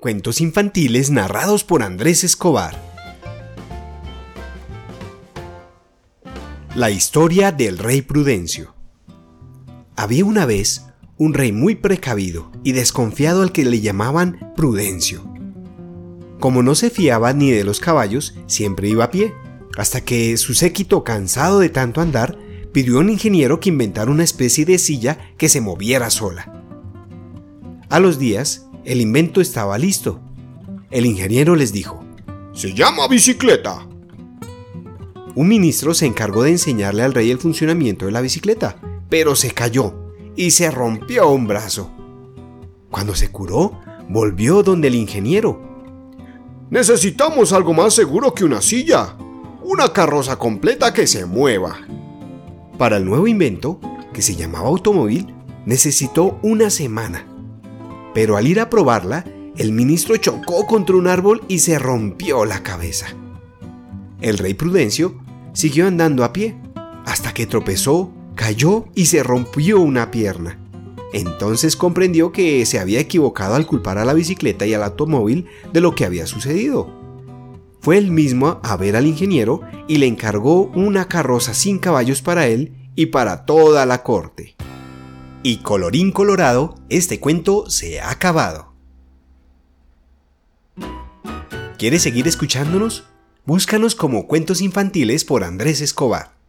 Cuentos infantiles narrados por Andrés Escobar. La historia del rey Prudencio. Había una vez un rey muy precavido y desconfiado al que le llamaban Prudencio. Como no se fiaba ni de los caballos, siempre iba a pie, hasta que su séquito, cansado de tanto andar, pidió a un ingeniero que inventara una especie de silla que se moviera sola. A los días, el invento estaba listo. El ingeniero les dijo, Se llama bicicleta. Un ministro se encargó de enseñarle al rey el funcionamiento de la bicicleta, pero se cayó y se rompió un brazo. Cuando se curó, volvió donde el ingeniero. Necesitamos algo más seguro que una silla. Una carroza completa que se mueva. Para el nuevo invento, que se llamaba automóvil, necesitó una semana. Pero al ir a probarla, el ministro chocó contra un árbol y se rompió la cabeza. El rey Prudencio siguió andando a pie, hasta que tropezó, cayó y se rompió una pierna. Entonces comprendió que se había equivocado al culpar a la bicicleta y al automóvil de lo que había sucedido. Fue él mismo a ver al ingeniero y le encargó una carroza sin caballos para él y para toda la corte. Y colorín colorado, este cuento se ha acabado. ¿Quieres seguir escuchándonos? Búscanos como Cuentos Infantiles por Andrés Escobar.